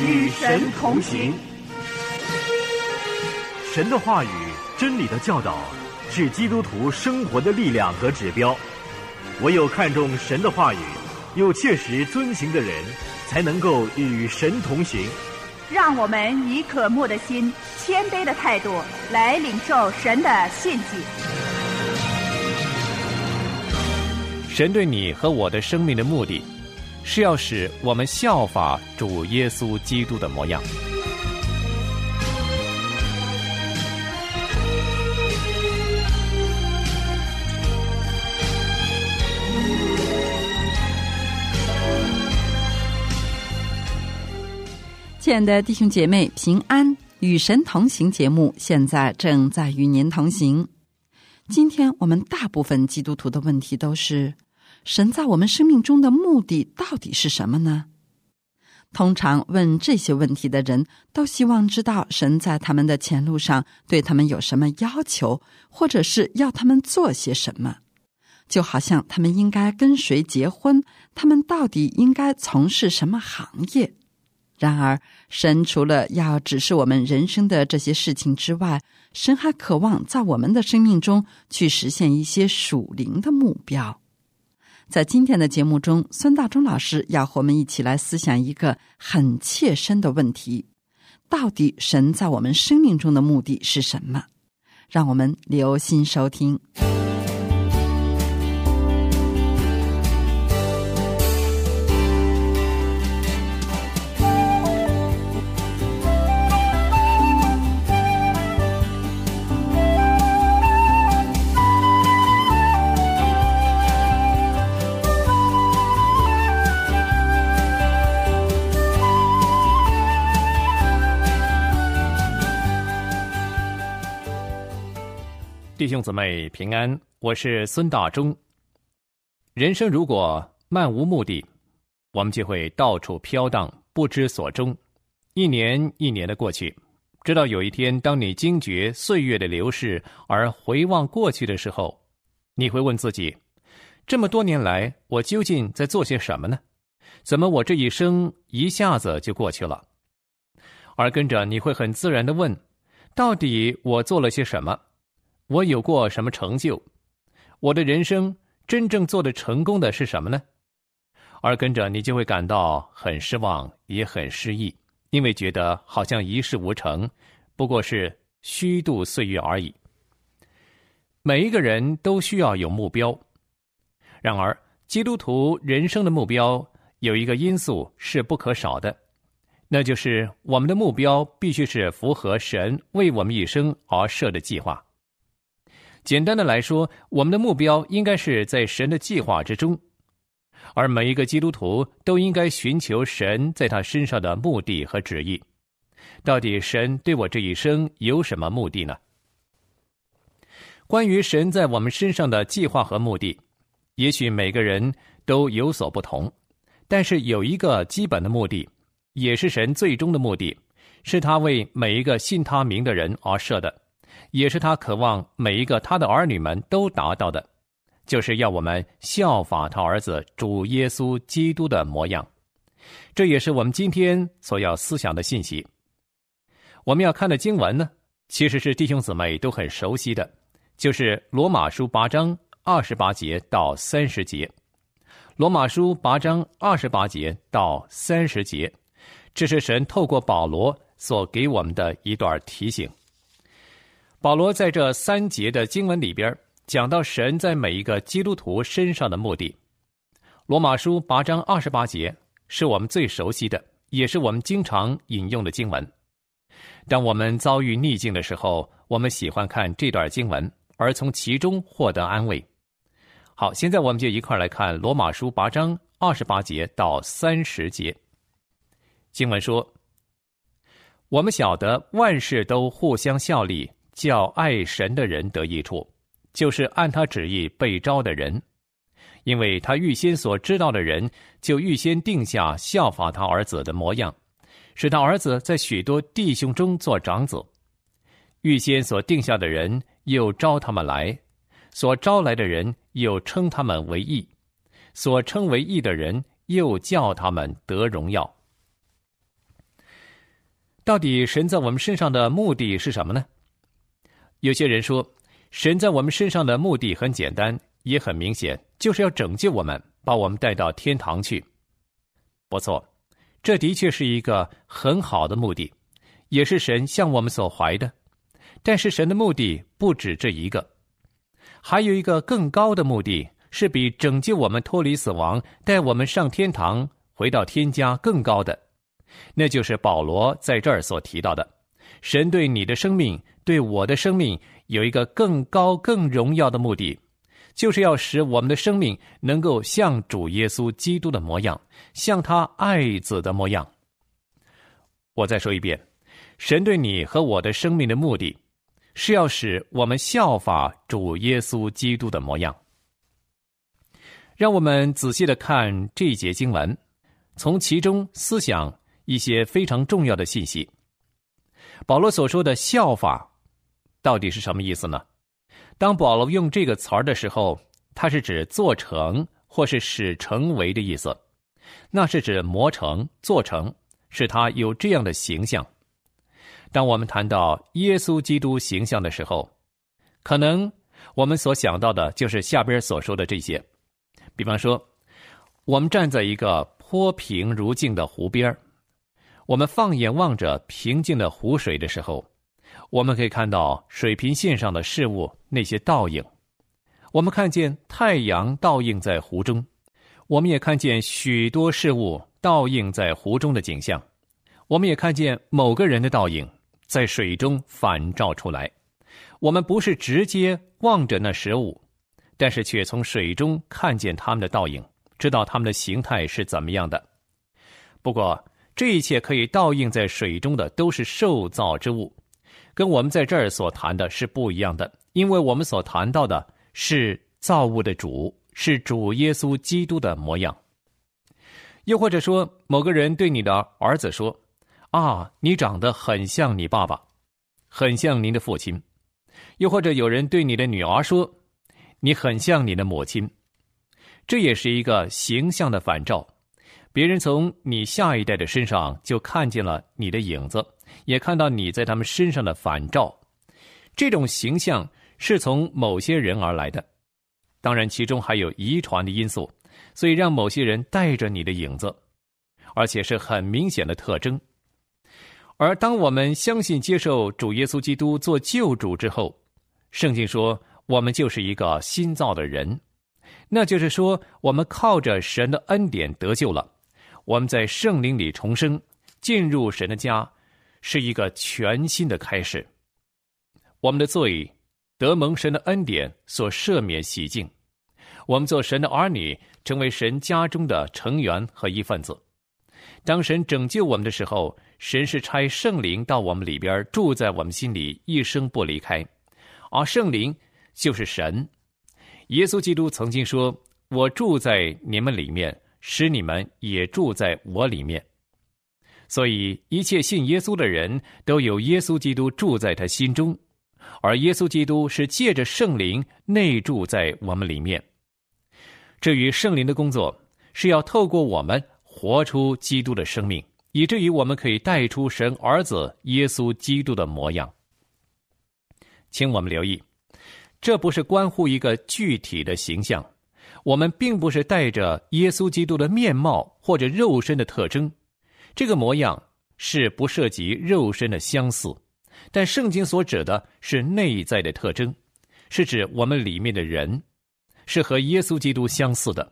与神同行。神的话语、真理的教导，是基督徒生活的力量和指标。唯有看重神的话语，又切实遵行的人，才能够与神同行。让我们以渴慕的心、谦卑的态度来领受神的信息。神对你和我的生命的目的，是要使我们效法主耶稣基督的模样。亲爱的弟兄姐妹，平安与神同行节目现在正在与您同行。今天我们大部分基督徒的问题都是：神在我们生命中的目的到底是什么呢？通常问这些问题的人都希望知道神在他们的前路上对他们有什么要求，或者是要他们做些什么。就好像他们应该跟谁结婚，他们到底应该从事什么行业。然而，神除了要指示我们人生的这些事情之外，神还渴望在我们的生命中去实现一些属灵的目标。在今天的节目中，孙大中老师要和我们一起来思想一个很切身的问题：到底神在我们生命中的目的是什么？让我们留心收听。兄姊妹平安，我是孙大中。人生如果漫无目的，我们就会到处飘荡，不知所终。一年一年的过去，直到有一天，当你惊觉岁月的流逝而回望过去的时候，你会问自己：这么多年来，我究竟在做些什么呢？怎么我这一生一下子就过去了？而跟着你会很自然的问：到底我做了些什么？我有过什么成就？我的人生真正做的成功的是什么呢？而跟着你就会感到很失望，也很失意，因为觉得好像一事无成，不过是虚度岁月而已。每一个人都需要有目标，然而基督徒人生的目标有一个因素是不可少的，那就是我们的目标必须是符合神为我们一生而设的计划。简单的来说，我们的目标应该是在神的计划之中，而每一个基督徒都应该寻求神在他身上的目的和旨意。到底神对我这一生有什么目的呢？关于神在我们身上的计划和目的，也许每个人都有所不同，但是有一个基本的目的，也是神最终的目的，是他为每一个信他名的人而设的。也是他渴望每一个他的儿女们都达到的，就是要我们效法他儿子主耶稣基督的模样。这也是我们今天所要思想的信息。我们要看的经文呢，其实是弟兄姊妹都很熟悉的，就是罗马书八章二十八节到三十节。罗马书八章二十八节到三十节，这是神透过保罗所给我们的一段提醒。保罗在这三节的经文里边讲到神在每一个基督徒身上的目的。罗马书八章二十八节是我们最熟悉的，也是我们经常引用的经文。当我们遭遇逆境的时候，我们喜欢看这段经文，而从其中获得安慰。好，现在我们就一块来看罗马书八章二十八节到三十节。经文说：“我们晓得万事都互相效力。”叫爱神的人得益处，就是按他旨意被招的人，因为他预先所知道的人，就预先定下效法他儿子的模样，使他儿子在许多弟兄中做长子。预先所定下的人，又招他们来；所招来的人，又称他们为义；所称为义的人，又叫他们得荣耀。到底神在我们身上的目的是什么呢？有些人说，神在我们身上的目的很简单，也很明显，就是要拯救我们，把我们带到天堂去。不错，这的确是一个很好的目的，也是神向我们所怀的。但是神的目的不止这一个，还有一个更高的目的，是比拯救我们脱离死亡、带我们上天堂、回到天家更高的。那就是保罗在这儿所提到的，神对你的生命、对我的生命有一个更高、更荣耀的目的，就是要使我们的生命能够像主耶稣基督的模样，像他爱子的模样。我再说一遍，神对你和我的生命的目的，是要使我们效法主耶稣基督的模样。让我们仔细的看这一节经文，从其中思想。一些非常重要的信息。保罗所说的“效法”，到底是什么意思呢？当保罗用这个词儿的时候，它是指做成或是使成为的意思，那是指磨成、做成，使他有这样的形象。当我们谈到耶稣基督形象的时候，可能我们所想到的就是下边所说的这些。比方说，我们站在一个坡平如镜的湖边。我们放眼望着平静的湖水的时候，我们可以看到水平线上的事物那些倒影。我们看见太阳倒映在湖中，我们也看见许多事物倒映在湖中的景象。我们也看见某个人的倒影在水中反照出来。我们不是直接望着那食物，但是却从水中看见他们的倒影，知道他们的形态是怎么样的。不过。这一切可以倒映在水中的都是受造之物，跟我们在这儿所谈的是不一样的，因为我们所谈到的是造物的主，是主耶稣基督的模样。又或者说，某个人对你的儿子说：“啊，你长得很像你爸爸，很像您的父亲。”又或者有人对你的女儿说：“你很像你的母亲。”这也是一个形象的反照。别人从你下一代的身上就看见了你的影子，也看到你在他们身上的反照。这种形象是从某些人而来的，当然其中还有遗传的因素，所以让某些人带着你的影子，而且是很明显的特征。而当我们相信接受主耶稣基督做救主之后，圣经说我们就是一个新造的人，那就是说我们靠着神的恩典得救了。我们在圣灵里重生，进入神的家，是一个全新的开始。我们的罪得蒙神的恩典所赦免洗净，我们做神的儿女，成为神家中的成员和一份子。当神拯救我们的时候，神是差圣灵到我们里边住在我们心里，一生不离开。而圣灵就是神。耶稣基督曾经说：“我住在你们里面。”使你们也住在我里面，所以一切信耶稣的人都有耶稣基督住在他心中，而耶稣基督是借着圣灵内住在我们里面。至于圣灵的工作，是要透过我们活出基督的生命，以至于我们可以带出神儿子耶稣基督的模样。请我们留意，这不是关乎一个具体的形象。我们并不是带着耶稣基督的面貌或者肉身的特征，这个模样是不涉及肉身的相似，但圣经所指的是内在的特征，是指我们里面的人是和耶稣基督相似的，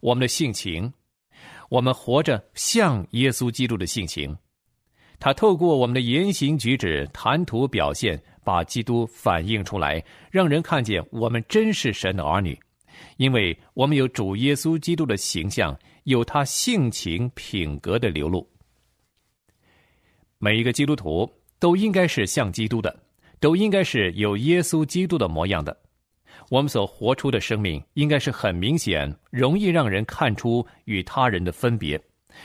我们的性情，我们活着像耶稣基督的性情，他透过我们的言行举止、谈吐表现，把基督反映出来，让人看见我们真是神的儿女。因为我们有主耶稣基督的形象，有他性情品格的流露。每一个基督徒都应该是像基督的，都应该是有耶稣基督的模样的。我们所活出的生命应该是很明显，容易让人看出与他人的分别，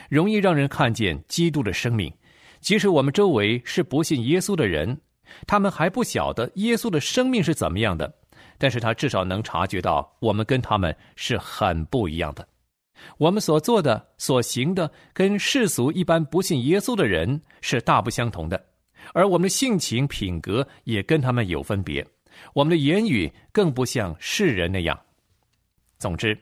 容易让人看见基督的生命。即使我们周围是不信耶稣的人，他们还不晓得耶稣的生命是怎么样的。但是他至少能察觉到我们跟他们是很不一样的，我们所做的、所行的，跟世俗一般不信耶稣的人是大不相同的，而我们的性情、品格也跟他们有分别。我们的言语更不像世人那样。总之，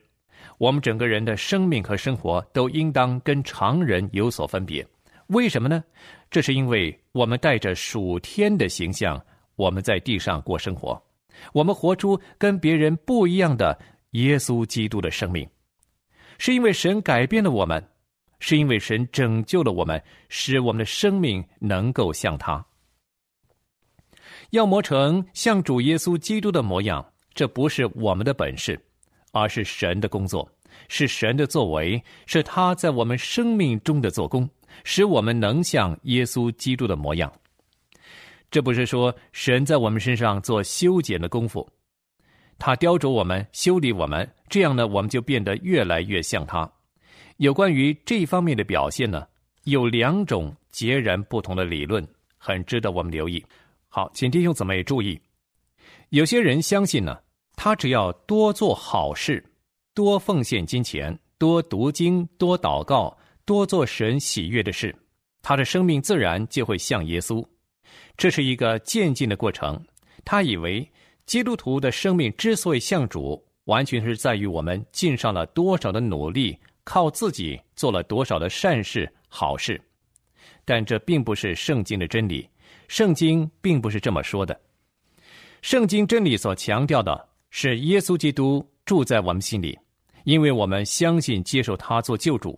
我们整个人的生命和生活都应当跟常人有所分别。为什么呢？这是因为我们带着属天的形象，我们在地上过生活，我们活出跟别人不一样的耶稣基督的生命。是因为神改变了我们，是因为神拯救了我们，使我们的生命能够像他。要磨成像主耶稣基督的模样，这不是我们的本事，而是神的工作，是神的作为，是他在我们生命中的做工，使我们能像耶稣基督的模样。这不是说神在我们身上做修剪的功夫。他雕琢我们，修理我们，这样呢，我们就变得越来越像他。有关于这方面的表现呢，有两种截然不同的理论，很值得我们留意。好，请弟兄姊妹注意，有些人相信呢，他只要多做好事，多奉献金钱，多读经，多祷告，多做神喜悦的事，他的生命自然就会像耶稣。这是一个渐进的过程。他以为。基督徒的生命之所以像主，完全是在于我们尽上了多少的努力，靠自己做了多少的善事好事。但这并不是圣经的真理，圣经并不是这么说的。圣经真理所强调的是耶稣基督住在我们心里，因为我们相信接受他做救主，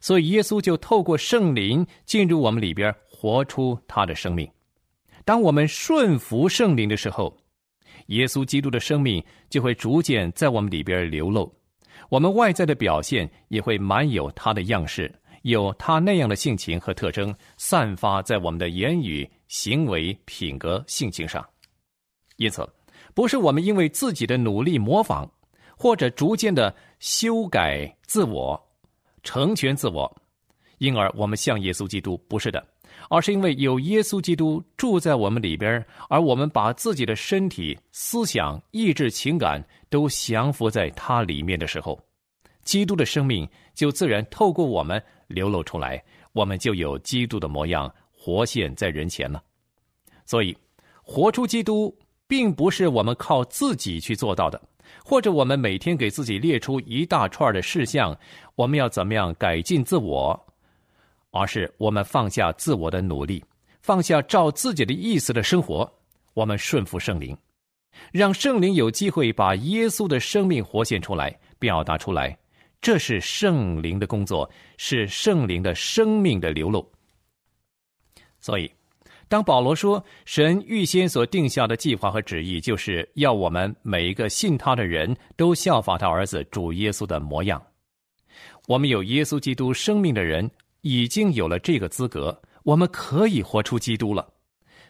所以耶稣就透过圣灵进入我们里边，活出他的生命。当我们顺服圣灵的时候。耶稣基督的生命就会逐渐在我们里边流露，我们外在的表现也会满有他的样式，有他那样的性情和特征，散发在我们的言语、行为、品格、性情上。因此，不是我们因为自己的努力模仿，或者逐渐的修改自我、成全自我，因而我们像耶稣基督，不是的。而是因为有耶稣基督住在我们里边，而我们把自己的身体、思想、意志、情感都降服在他里面的时候，基督的生命就自然透过我们流露出来，我们就有基督的模样活现在人前了。所以，活出基督并不是我们靠自己去做到的，或者我们每天给自己列出一大串的事项，我们要怎么样改进自我。而是我们放下自我的努力，放下照自己的意思的生活，我们顺服圣灵，让圣灵有机会把耶稣的生命活现出来，表达出来。这是圣灵的工作，是圣灵的生命的流露。所以，当保罗说神预先所定下的计划和旨意，就是要我们每一个信他的人都效法他儿子主耶稣的模样。我们有耶稣基督生命的人。已经有了这个资格，我们可以活出基督了。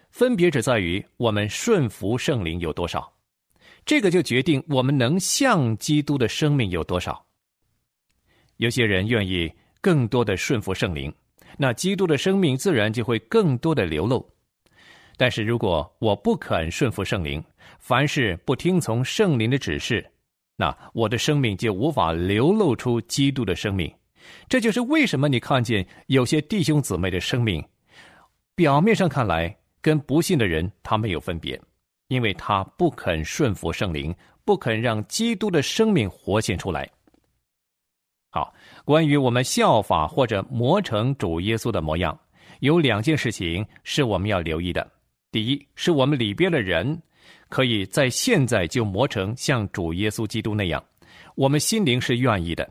分别只在于我们顺服圣灵有多少，这个就决定我们能像基督的生命有多少。有些人愿意更多的顺服圣灵，那基督的生命自然就会更多的流露。但是如果我不肯顺服圣灵，凡事不听从圣灵的指示，那我的生命就无法流露出基督的生命。这就是为什么你看见有些弟兄姊妹的生命，表面上看来跟不信的人他没有分别，因为他不肯顺服圣灵，不肯让基督的生命活现出来。好，关于我们效法或者磨成主耶稣的模样，有两件事情是我们要留意的。第一，是我们里边的人可以在现在就磨成像主耶稣基督那样，我们心灵是愿意的。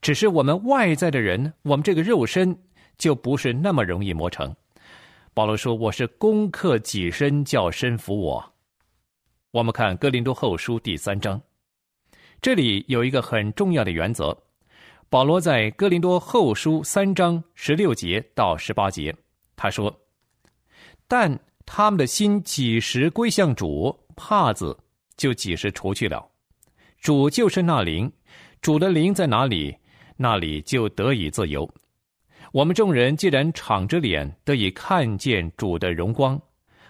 只是我们外在的人，我们这个肉身就不是那么容易磨成。保罗说：“我是攻克己身，叫身服我。”我们看哥林多后书第三章，这里有一个很重要的原则。保罗在哥林多后书三章十六节到十八节，他说：“但他们的心几时归向主，帕子就几时除去了。主就是那灵，主的灵在哪里？”那里就得以自由。我们众人既然敞着脸得以看见主的荣光，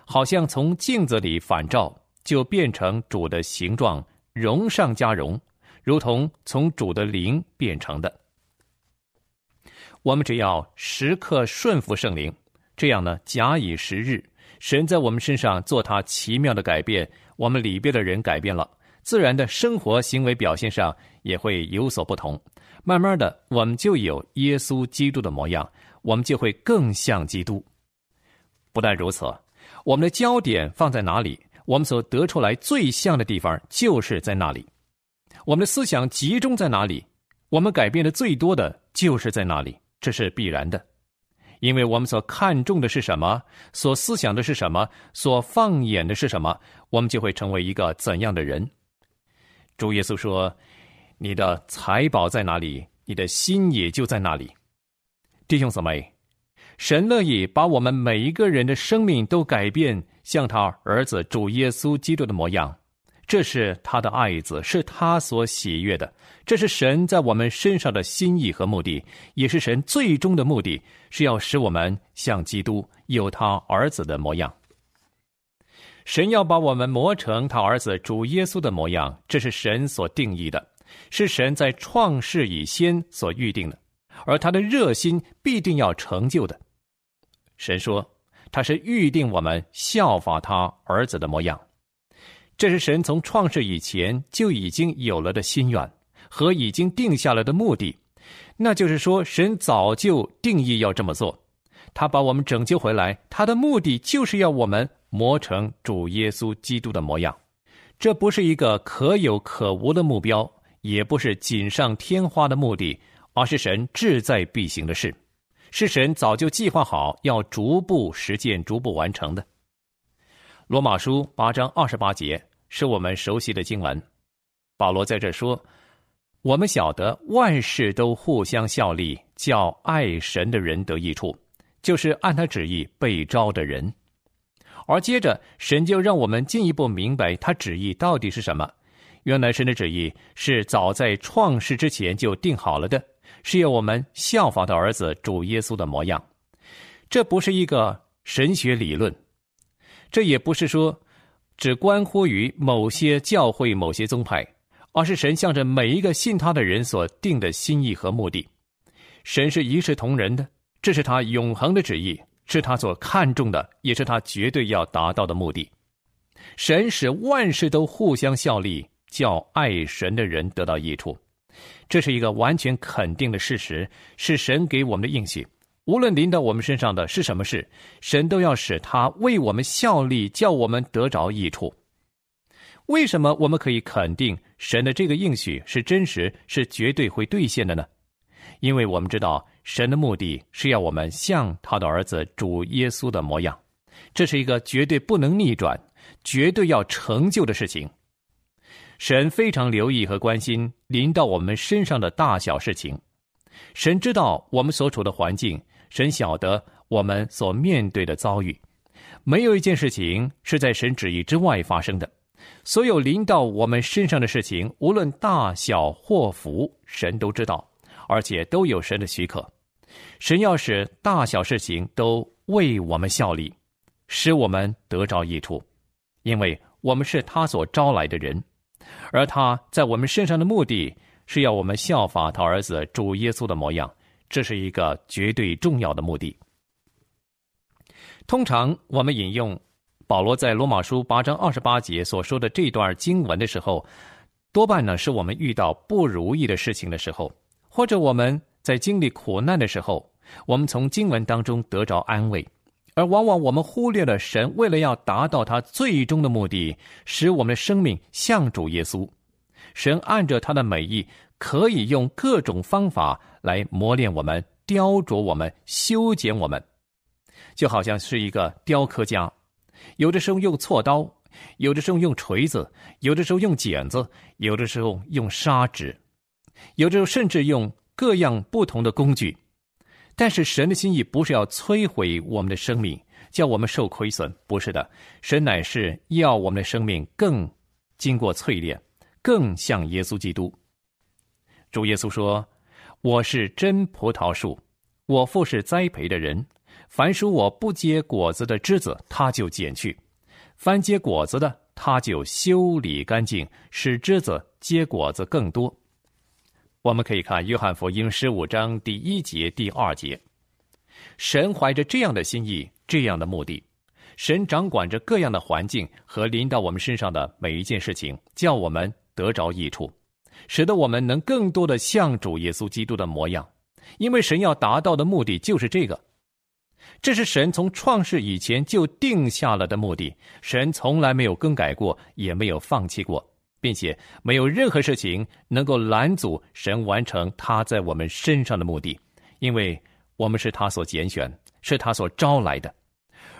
好像从镜子里反照，就变成主的形状，荣上加荣，如同从主的灵变成的。我们只要时刻顺服圣灵，这样呢，假以时日，神在我们身上做他奇妙的改变，我们里边的人改变了，自然的生活行为表现上也会有所不同。慢慢的，我们就有耶稣基督的模样，我们就会更像基督。不但如此，我们的焦点放在哪里，我们所得出来最像的地方就是在那里；我们的思想集中在哪里，我们改变的最多的就是在那里。这是必然的，因为我们所看重的是什么，所思想的是什么，所放眼的是什么，我们就会成为一个怎样的人。主耶稣说：“你的财宝在哪里，你的心也就在那里。”弟兄姊妹，神乐意把我们每一个人的生命都改变，像他儿子主耶稣基督的模样。这是他的爱子，是他所喜悦的。这是神在我们身上的心意和目的，也是神最终的目的，是要使我们像基督，有他儿子的模样。神要把我们磨成他儿子主耶稣的模样，这是神所定义的，是神在创世以先所预定的，而他的热心必定要成就的。神说，他是预定我们效法他儿子的模样。这是神从创世以前就已经有了的心愿和已经定下来的目的，那就是说，神早就定义要这么做。他把我们拯救回来，他的目的就是要我们磨成主耶稣基督的模样。这不是一个可有可无的目标，也不是锦上添花的目的，而是神志在必行的事，是神早就计划好要逐步实践、逐步完成的。罗马书八章二十八节。是我们熟悉的经文，保罗在这说：“我们晓得万事都互相效力，叫爱神的人得益处，就是按他旨意被招的人。”而接着，神就让我们进一步明白他旨意到底是什么。原来，神的旨意是早在创世之前就定好了的，是要我们效法的儿子主耶稣的模样。这不是一个神学理论，这也不是说。只关乎于某些教会、某些宗派，而是神向着每一个信他的人所定的心意和目的。神是一视同仁的，这是他永恒的旨意，是他所看重的，也是他绝对要达到的目的。神使万事都互相效力，叫爱神的人得到益处，这是一个完全肯定的事实，是神给我们的应许。无论临到我们身上的是什么事，神都要使他为我们效力，叫我们得着益处。为什么我们可以肯定神的这个应许是真实，是绝对会兑现的呢？因为我们知道神的目的是要我们像他的儿子主耶稣的模样，这是一个绝对不能逆转、绝对要成就的事情。神非常留意和关心临到我们身上的大小事情。神知道我们所处的环境，神晓得我们所面对的遭遇，没有一件事情是在神旨意之外发生的。所有临到我们身上的事情，无论大小或福，神都知道，而且都有神的许可。神要使大小事情都为我们效力，使我们得着益处，因为我们是他所招来的人，而他在我们身上的目的。是要我们效法他儿子主耶稣的模样，这是一个绝对重要的目的。通常我们引用保罗在罗马书八章二十八节所说的这段经文的时候，多半呢是我们遇到不如意的事情的时候，或者我们在经历苦难的时候，我们从经文当中得着安慰，而往往我们忽略了神为了要达到他最终的目的，使我们的生命像主耶稣。神按着他的美意，可以用各种方法来磨练我们、雕琢我们、修剪我们，就好像是一个雕刻家，有的时候用锉刀，有的时候用锤子，有的时候用剪子，有的时候用砂纸，有的时候甚至用各样不同的工具。但是神的心意不是要摧毁我们的生命，叫我们受亏损，不是的，神乃是要我们的生命更经过淬炼。更像耶稣基督。主耶稣说：“我是真葡萄树，我父是栽培的人。凡属我不结果子的枝子，他就剪去；凡结果子的，他就修理干净，使枝子结果子更多。”我们可以看约翰福音十五章第一节、第二节。神怀着这样的心意、这样的目的，神掌管着各样的环境和临到我们身上的每一件事情，叫我们得着益处，使得我们能更多的像主耶稣基督的模样。因为神要达到的目的就是这个，这是神从创世以前就定下了的目的。神从来没有更改过，也没有放弃过。并且没有任何事情能够拦阻神完成他在我们身上的目的，因为我们是他所拣选，是他所招来的，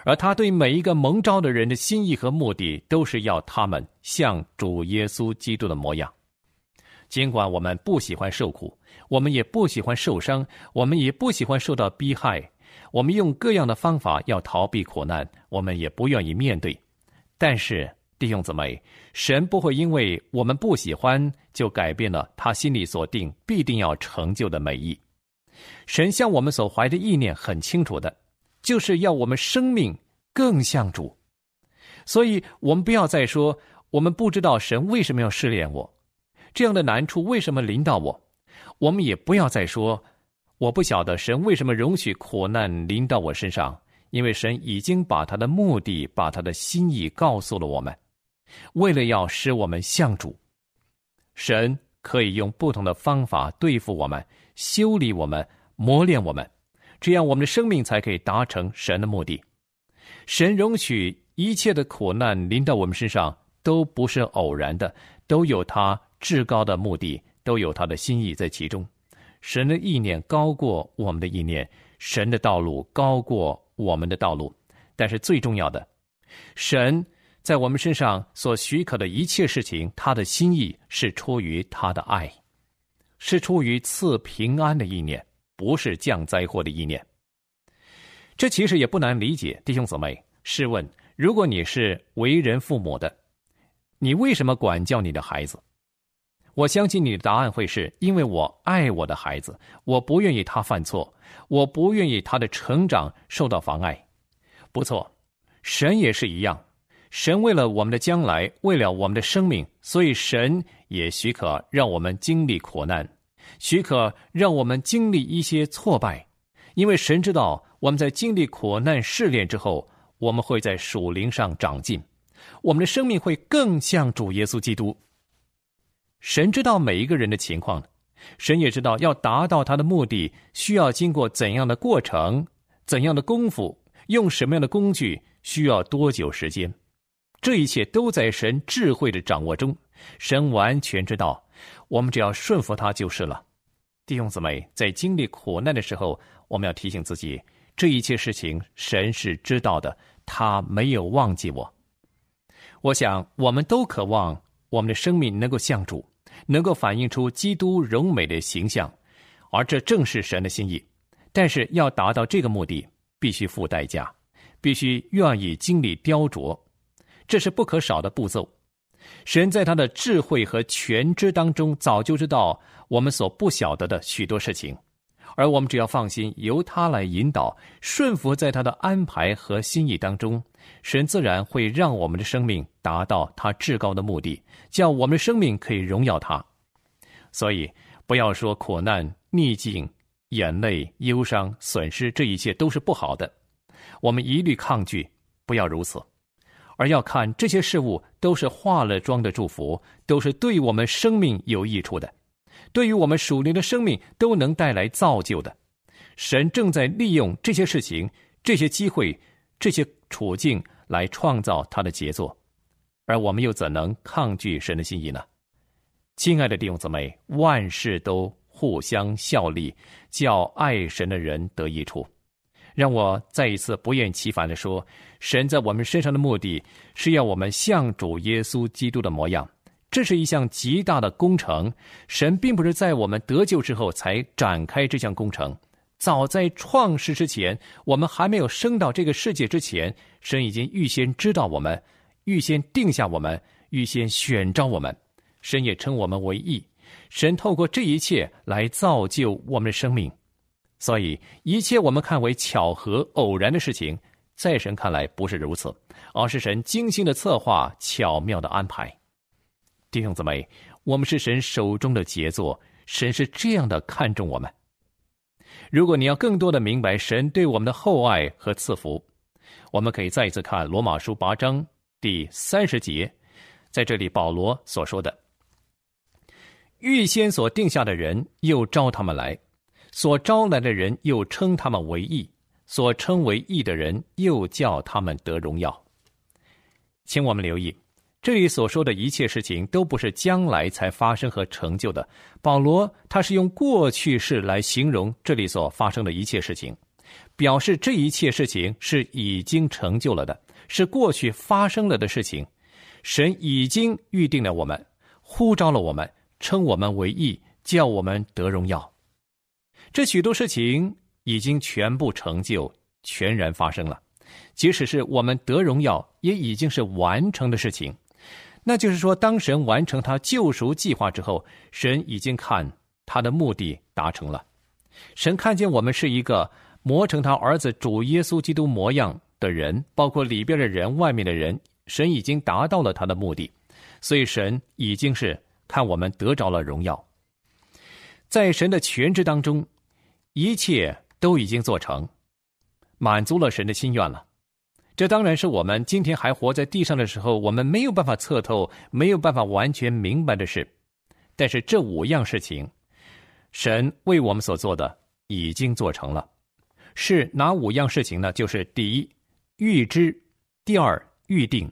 而他对每一个蒙召的人的心意和目的，都是要他们像主耶稣基督的模样。尽管我们不喜欢受苦，我们也不喜欢受伤，我们也不喜欢受到逼害，我们用各样的方法要逃避苦难，我们也不愿意面对，但是。弟兄姊妹，神不会因为我们不喜欢，就改变了他心里所定必定要成就的美意。神向我们所怀的意念很清楚的，就是要我们生命更像主。所以，我们不要再说我们不知道神为什么要试炼我，这样的难处为什么临到我。我们也不要再说我不晓得神为什么容许苦难临到我身上，因为神已经把他的目的、把他的心意告诉了我们。为了要使我们像主，神可以用不同的方法对付我们、修理我们、磨练我们，这样我们的生命才可以达成神的目的。神容许一切的苦难临到我们身上，都不是偶然的，都有他至高的目的，都有他的心意在其中。神的意念高过我们的意念，神的道路高过我们的道路。但是最重要的，神。在我们身上所许可的一切事情，他的心意是出于他的爱，是出于赐平安的意念，不是降灾祸的意念。这其实也不难理解，弟兄姊妹。试问，如果你是为人父母的，你为什么管教你的孩子？我相信你的答案会是因为我爱我的孩子，我不愿意他犯错，我不愿意他的成长受到妨碍。不错，神也是一样。神为了我们的将来，为了我们的生命，所以神也许可让我们经历苦难，许可让我们经历一些挫败，因为神知道我们在经历苦难试炼之后，我们会在属灵上长进，我们的生命会更像主耶稣基督。神知道每一个人的情况，神也知道要达到他的目的需要经过怎样的过程、怎样的功夫、用什么样的工具，需要多久时间。这一切都在神智慧的掌握中，神完全知道，我们只要顺服他就是了。弟兄姊妹，在经历苦难的时候，我们要提醒自己，这一切事情神是知道的，他没有忘记我。我想，我们都渴望我们的生命能够像主，能够反映出基督荣美的形象，而这正是神的心意。但是，要达到这个目的，必须付代价，必须愿意经历雕琢。这是不可少的步骤。神在他的智慧和全知当中，早就知道我们所不晓得的许多事情，而我们只要放心，由他来引导，顺服在他的安排和心意当中，神自然会让我们的生命达到他至高的目的，叫我们的生命可以荣耀他。所以，不要说苦难、逆境、眼泪、忧伤、损失，这一切都是不好的，我们一律抗拒，不要如此。而要看这些事物都是化了妆的祝福，都是对我们生命有益处的，对于我们属灵的生命都能带来造就的。神正在利用这些事情、这些机会、这些处境来创造他的杰作，而我们又怎能抗拒神的心意呢？亲爱的弟兄姊妹，万事都互相效力，叫爱神的人得益处。让我再一次不厌其烦的说，神在我们身上的目的是要我们像主耶稣基督的模样。这是一项极大的工程。神并不是在我们得救之后才展开这项工程，早在创世之前，我们还没有生到这个世界之前，神已经预先知道我们，预先定下我们，预先选召我们。神也称我们为义。神透过这一切来造就我们的生命。所以，一切我们看为巧合、偶然的事情，在神看来不是如此，而是神精心的策划、巧妙的安排。弟兄姊妹，我们是神手中的杰作，神是这样的看重我们。如果你要更多的明白神对我们的厚爱和赐福，我们可以再一次看罗马书八章第三十节，在这里保罗所说的：“预先所定下的人，又招他们来；所招来的人，又称他们为义；所称为义的人，又叫他们得荣耀。”请我们留意。这里所说的一切事情都不是将来才发生和成就的。保罗他是用过去式来形容这里所发生的一切事情，表示这一切事情是已经成就了的，是过去发生了的事情。神已经预定了我们，呼召了我们，称我们为义，叫我们得荣耀。这许多事情已经全部成就，全然发生了。即使是我们得荣耀，也已经是完成的事情。那就是说，当神完成他救赎计划之后，神已经看他的目的达成了。神看见我们是一个磨成他儿子主耶稣基督模样的人，包括里边的人、外面的人，神已经达到了他的目的，所以神已经是看我们得着了荣耀。在神的全职当中，一切都已经做成，满足了神的心愿了。这当然是我们今天还活在地上的时候，我们没有办法测透、没有办法完全明白的事。但是这五样事情，神为我们所做的已经做成了。是哪五样事情呢？就是第一，预知；第二，预定；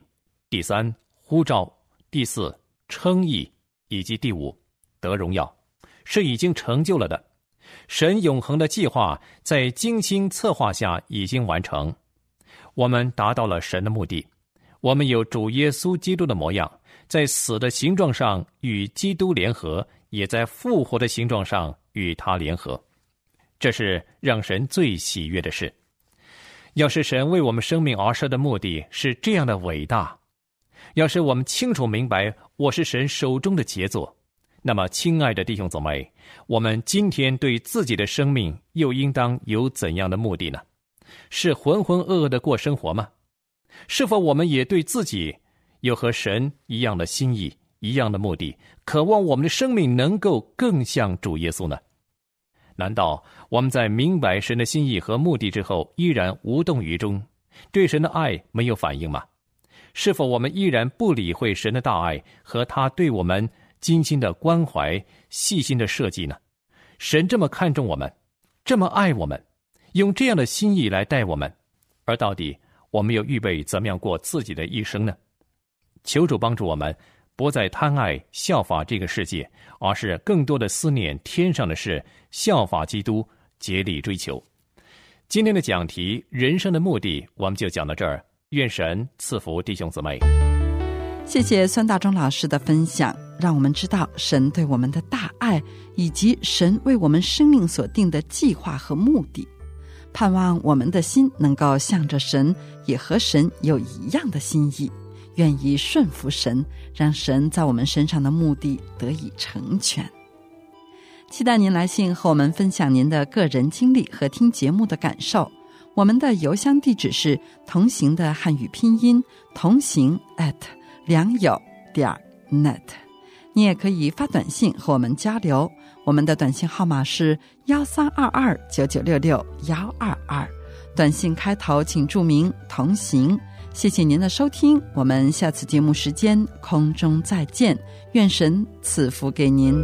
第三，呼召；第四，称义；以及第五，得荣耀，是已经成就了的。神永恒的计划在精心策划下已经完成。我们达到了神的目的，我们有主耶稣基督的模样，在死的形状上与基督联合，也在复活的形状上与他联合，这是让神最喜悦的事。要是神为我们生命而设的目的是这样的伟大，要是我们清楚明白我是神手中的杰作，那么，亲爱的弟兄姊妹，我们今天对自己的生命又应当有怎样的目的呢？是浑浑噩噩的过生活吗？是否我们也对自己有和神一样的心意、一样的目的，渴望我们的生命能够更像主耶稣呢？难道我们在明白神的心意和目的之后，依然无动于衷，对神的爱没有反应吗？是否我们依然不理会神的大爱和他对我们精心的关怀、细心的设计呢？神这么看重我们，这么爱我们。用这样的心意来待我们，而到底我们又预备怎么样过自己的一生呢？求主帮助我们，不再贪爱效法这个世界，而是更多的思念天上的事，效法基督，竭力追求。今天的讲题，人生的目的，我们就讲到这儿。愿神赐福弟兄姊妹。谢谢孙大中老师的分享，让我们知道神对我们的大爱，以及神为我们生命所定的计划和目的。盼望我们的心能够向着神，也和神有一样的心意，愿意顺服神，让神在我们身上的目的得以成全。期待您来信和我们分享您的个人经历和听节目的感受。我们的邮箱地址是同行的汉语拼音同行 at 良友点 net。你也可以发短信和我们交流。我们的短信号码是幺三二二九九六六幺二二，短信开头请注明“同行”。谢谢您的收听，我们下次节目时间空中再见，愿神赐福给您。